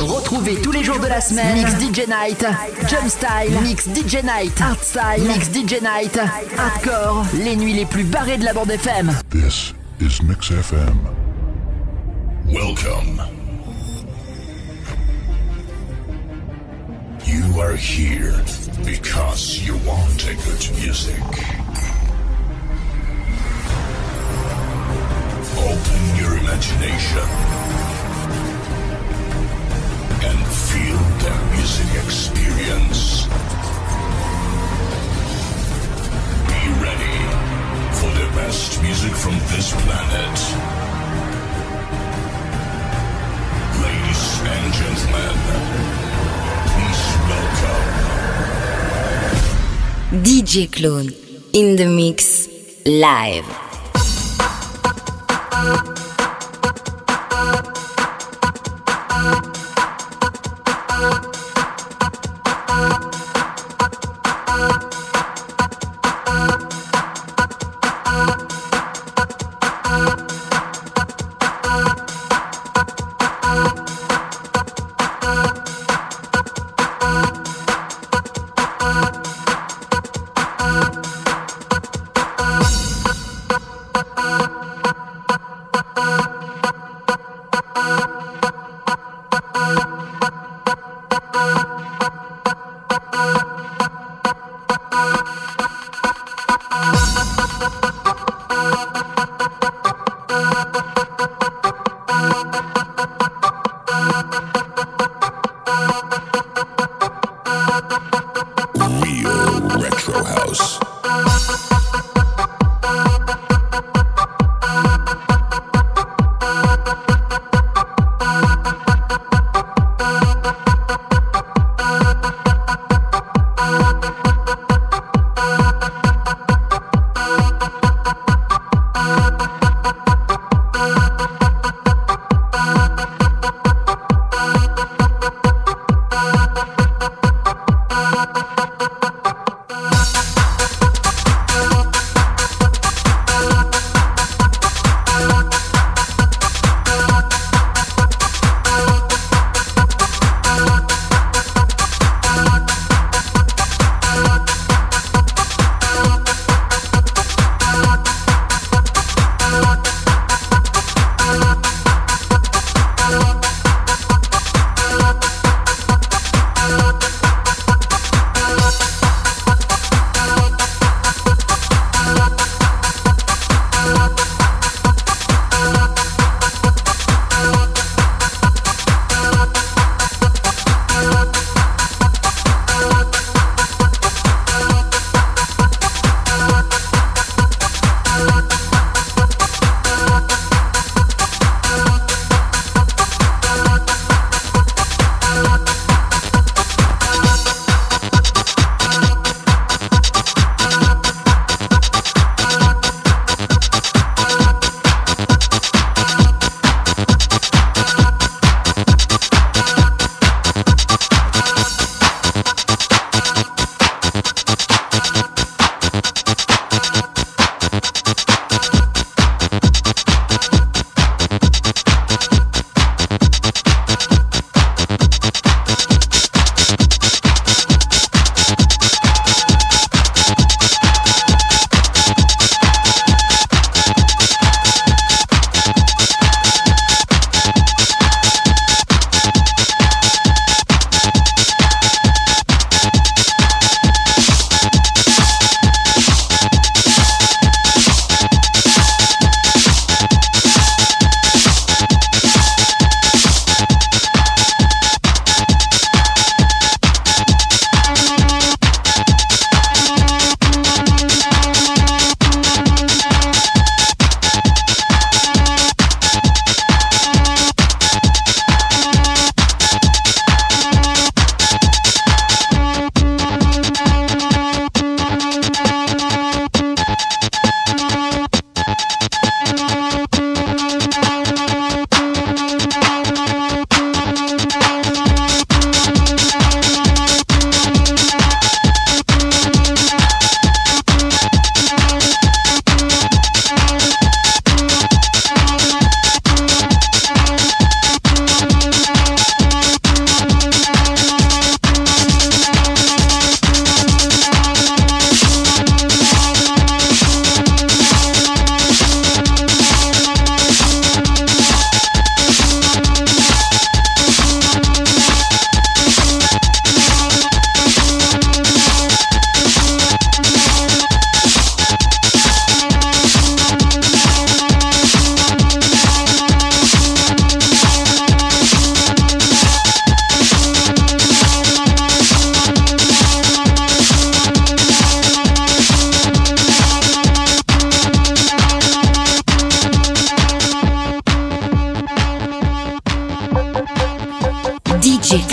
Retrouvez tous les jours de la semaine Mix DJ Night, Jump Style, Mix DJ Night, Style, Mix DJ Night, Hardcore, les nuits les plus barrées de la bande FM. This is Mix FM. Welcome. You are here because you want a good music. Open your imagination and feel the music experience. Be ready for the best music from this planet. Ladies and gentlemen, please welcome DJ Clone in the mix live.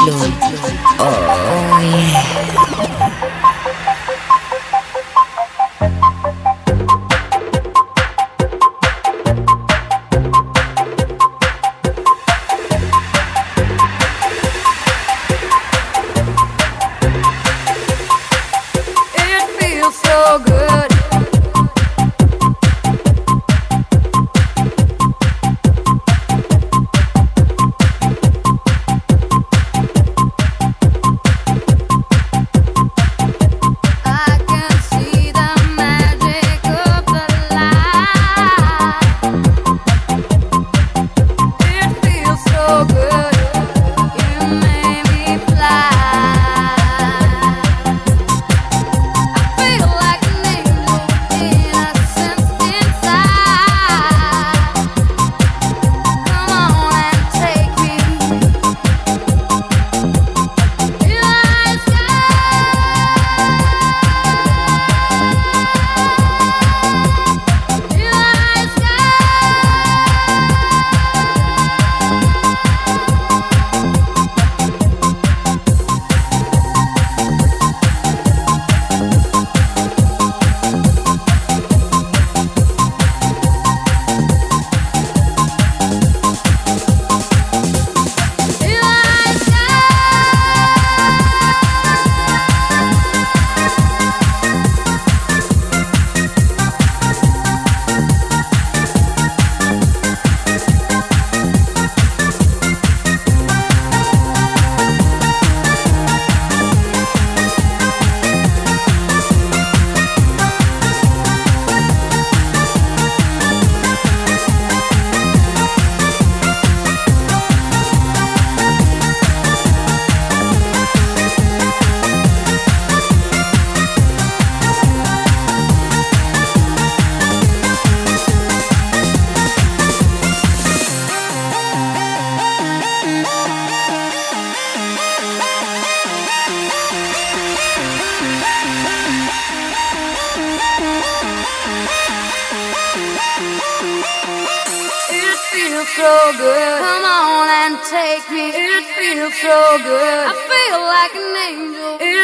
Floyd.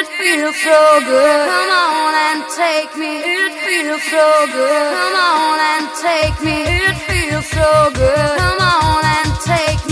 It feels so good. Come on and take me. It feels so good. Come on and take me. It feels so good. Come on and take me.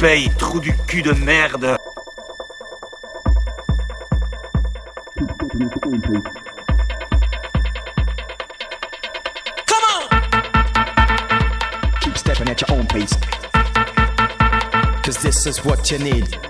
Paye, trou du cul de merde. Come on! Keep stepping at your own pace. Cause this is what you need.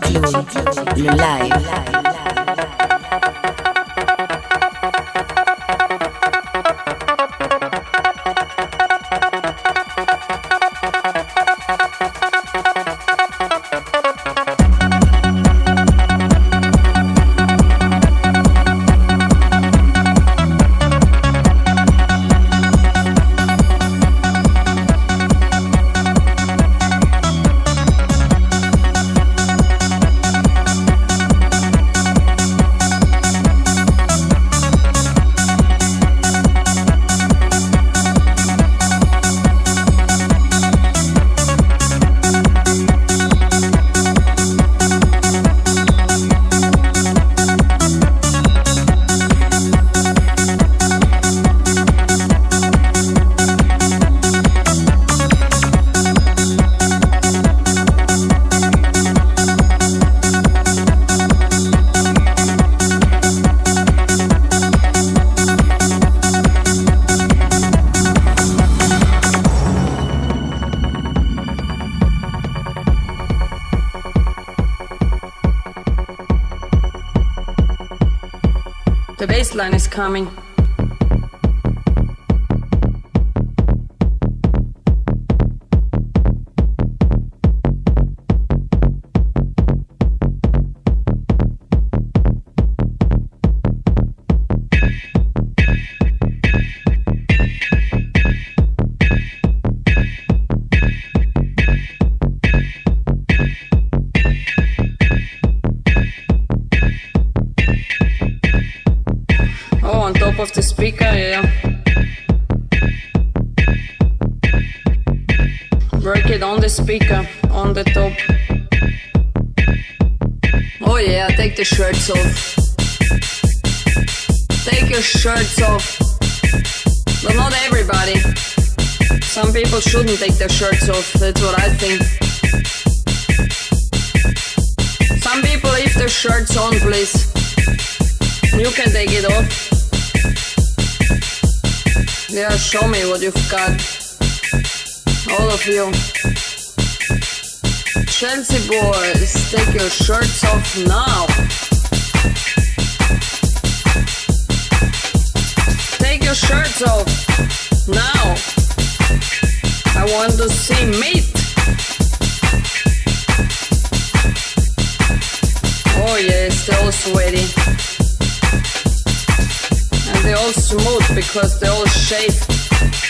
DJ Live. Coming. It on the speaker, on the top. Oh yeah, take the shirts off. Take your shirts off. But not everybody. Some people shouldn't take their shirts off, that's what I think. Some people leave their shirts on, please. You can take it off. Yeah, show me what you've got. All of you. Chelsea boys, take your shirts off now. Take your shirts off now. I want to see meat. Oh yes, they're all sweaty. And they're all smooth because they're all shaved.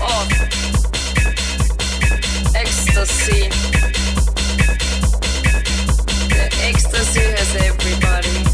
off. Ecstasy. The ecstasy has. Everybody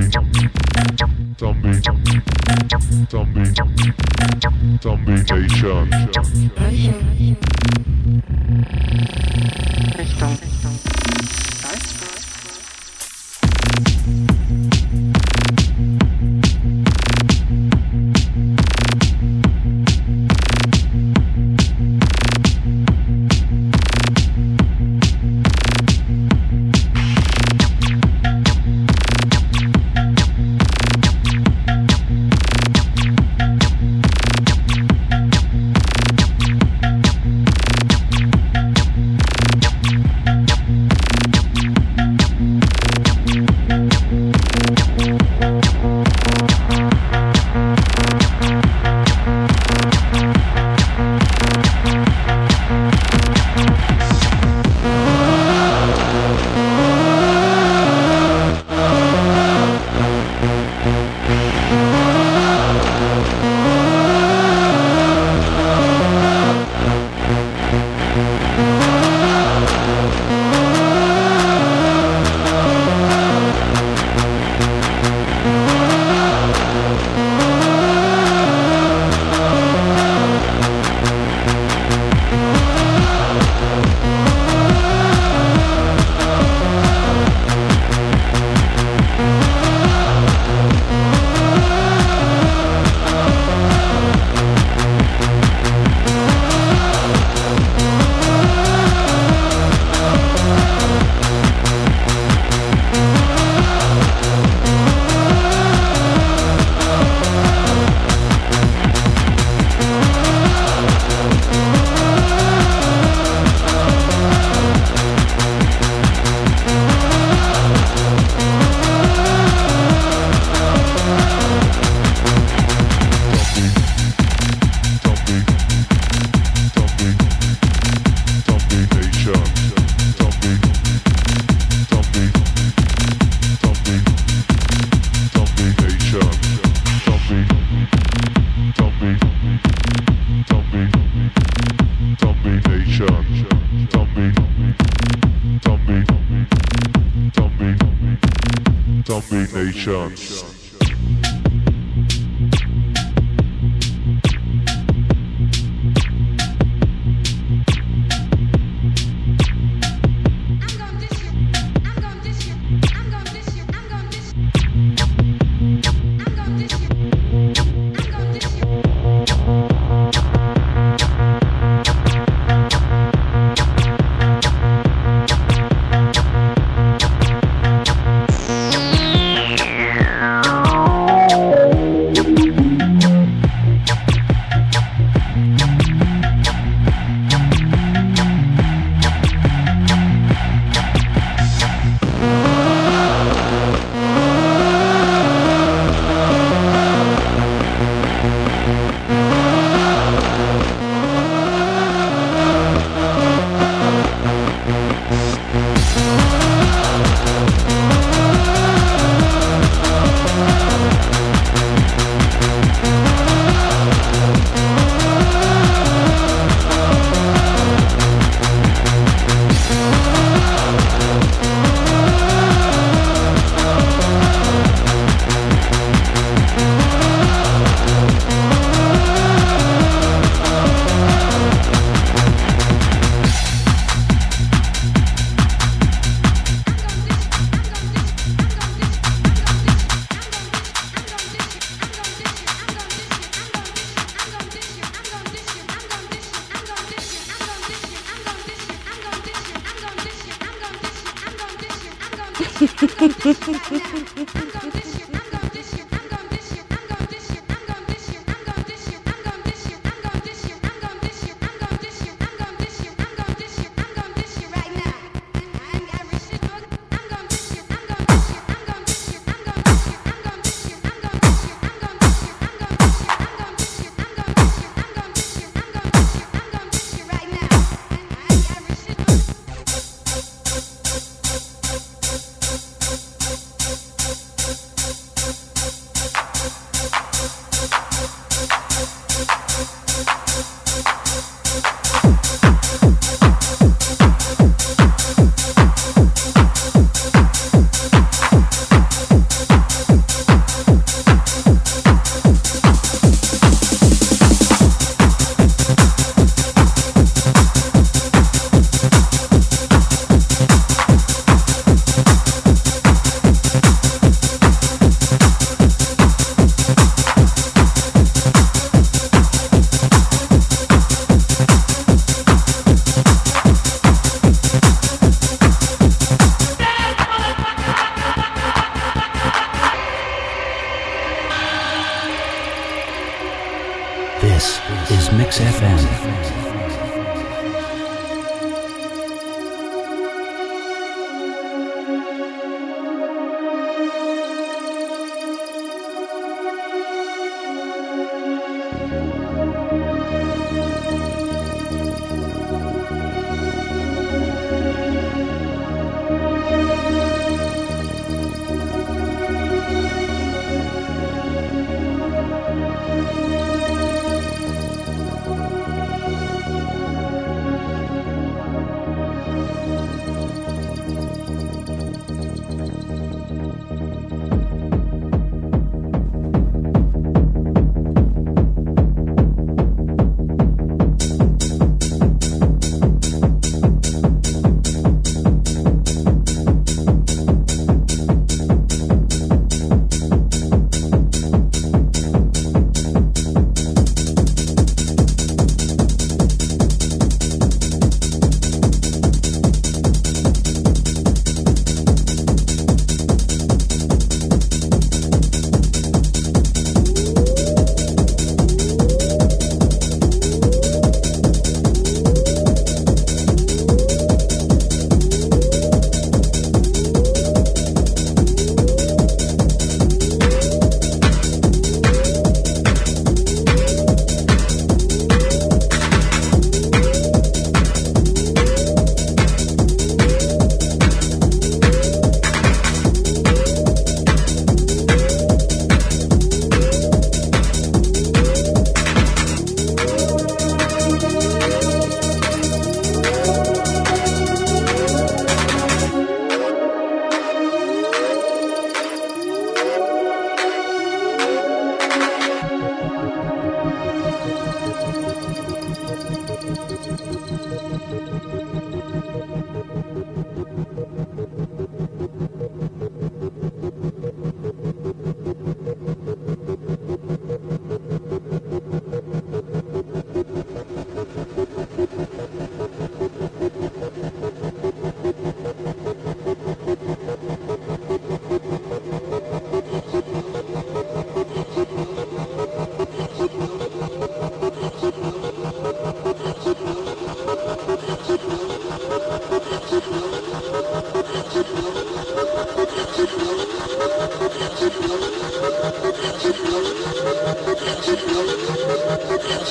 Zombie. Zombie. Zombie. Zombie Nation. Zombie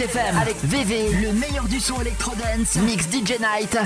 FM avec VV, le meilleur du son électro dance, mix DJ Night.